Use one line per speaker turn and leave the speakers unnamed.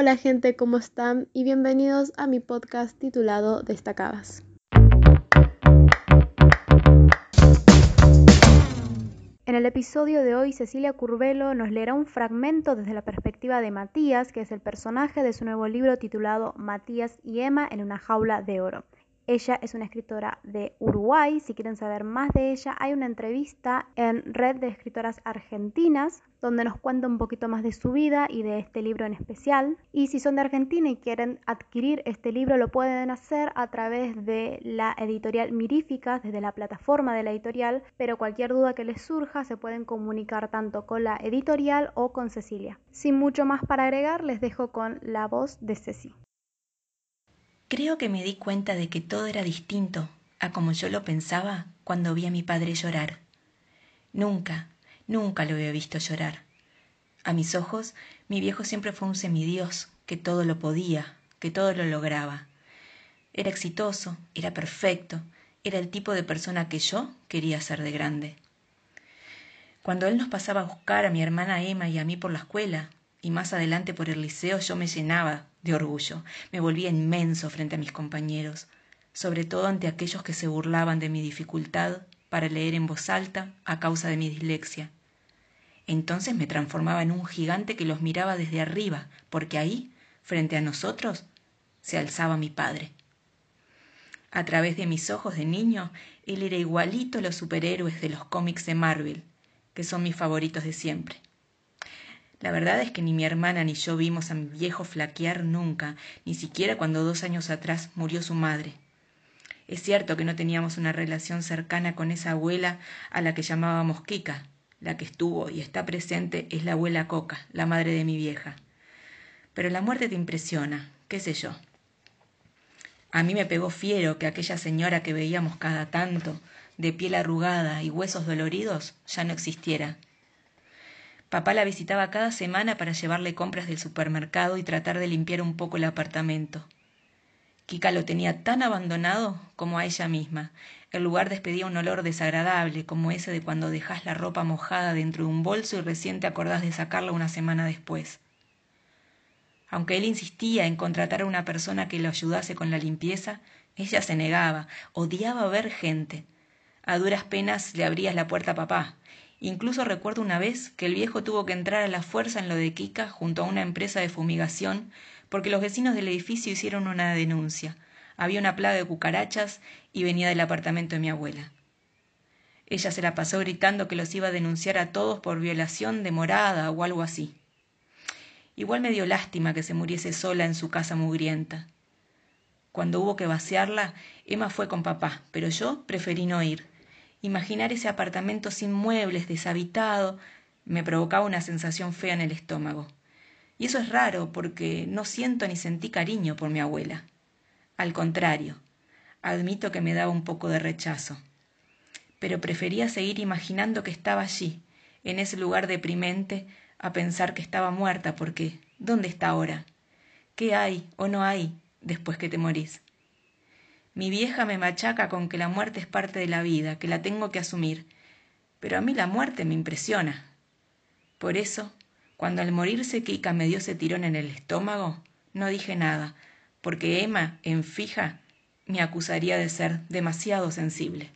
Hola gente, ¿cómo están? Y bienvenidos a mi podcast titulado Destacadas. En el episodio de hoy, Cecilia Curvelo nos leerá un fragmento desde la perspectiva de Matías, que es el personaje de su nuevo libro titulado Matías y Emma en una jaula de oro. Ella es una escritora de Uruguay. Si quieren saber más de ella, hay una entrevista en Red de Escritoras Argentinas donde nos cuenta un poquito más de su vida y de este libro en especial. Y si son de Argentina y quieren adquirir este libro, lo pueden hacer a través de la editorial Miríficas, desde la plataforma de la editorial, pero cualquier duda que les surja se pueden comunicar tanto con la editorial o con Cecilia. Sin mucho más para agregar, les dejo con la voz de Ceci.
Creo que me di cuenta de que todo era distinto a como yo lo pensaba cuando vi a mi padre llorar. Nunca, nunca lo había visto llorar. A mis ojos, mi viejo siempre fue un semidios, que todo lo podía, que todo lo lograba. Era exitoso, era perfecto, era el tipo de persona que yo quería ser de grande. Cuando él nos pasaba a buscar a mi hermana Emma y a mí por la escuela, y más adelante por el liceo, yo me llenaba de orgullo, me volvía inmenso frente a mis compañeros, sobre todo ante aquellos que se burlaban de mi dificultad para leer en voz alta a causa de mi dislexia. Entonces me transformaba en un gigante que los miraba desde arriba, porque ahí, frente a nosotros, se alzaba mi padre. A través de mis ojos de niño, él era igualito a los superhéroes de los cómics de Marvel, que son mis favoritos de siempre. La verdad es que ni mi hermana ni yo vimos a mi viejo flaquear nunca, ni siquiera cuando dos años atrás murió su madre. Es cierto que no teníamos una relación cercana con esa abuela a la que llamábamos Kika. La que estuvo y está presente es la abuela Coca, la madre de mi vieja. Pero la muerte te impresiona, qué sé yo. A mí me pegó fiero que aquella señora que veíamos cada tanto, de piel arrugada y huesos doloridos, ya no existiera Papá la visitaba cada semana para llevarle compras del supermercado y tratar de limpiar un poco el apartamento. Kika lo tenía tan abandonado como a ella misma. El lugar despedía un olor desagradable, como ese de cuando dejas la ropa mojada dentro de un bolso y recién te acordás de sacarla una semana después. Aunque él insistía en contratar a una persona que lo ayudase con la limpieza, ella se negaba, odiaba ver gente. A duras penas le abrías la puerta a papá, Incluso recuerdo una vez que el viejo tuvo que entrar a la fuerza en lo de Kika junto a una empresa de fumigación porque los vecinos del edificio hicieron una denuncia. Había una plaga de cucarachas y venía del apartamento de mi abuela. Ella se la pasó gritando que los iba a denunciar a todos por violación de morada o algo así. Igual me dio lástima que se muriese sola en su casa mugrienta. Cuando hubo que vaciarla, Emma fue con papá, pero yo preferí no ir Imaginar ese apartamento sin muebles, deshabitado, me provocaba una sensación fea en el estómago. Y eso es raro porque no siento ni sentí cariño por mi abuela. Al contrario, admito que me daba un poco de rechazo. Pero prefería seguir imaginando que estaba allí, en ese lugar deprimente, a pensar que estaba muerta porque ¿dónde está ahora? ¿Qué hay o no hay después que te morís? Mi vieja me machaca con que la muerte es parte de la vida, que la tengo que asumir. Pero a mí la muerte me impresiona. Por eso, cuando al morirse Kika me dio ese tirón en el estómago, no dije nada, porque Emma, en fija, me acusaría de ser demasiado sensible.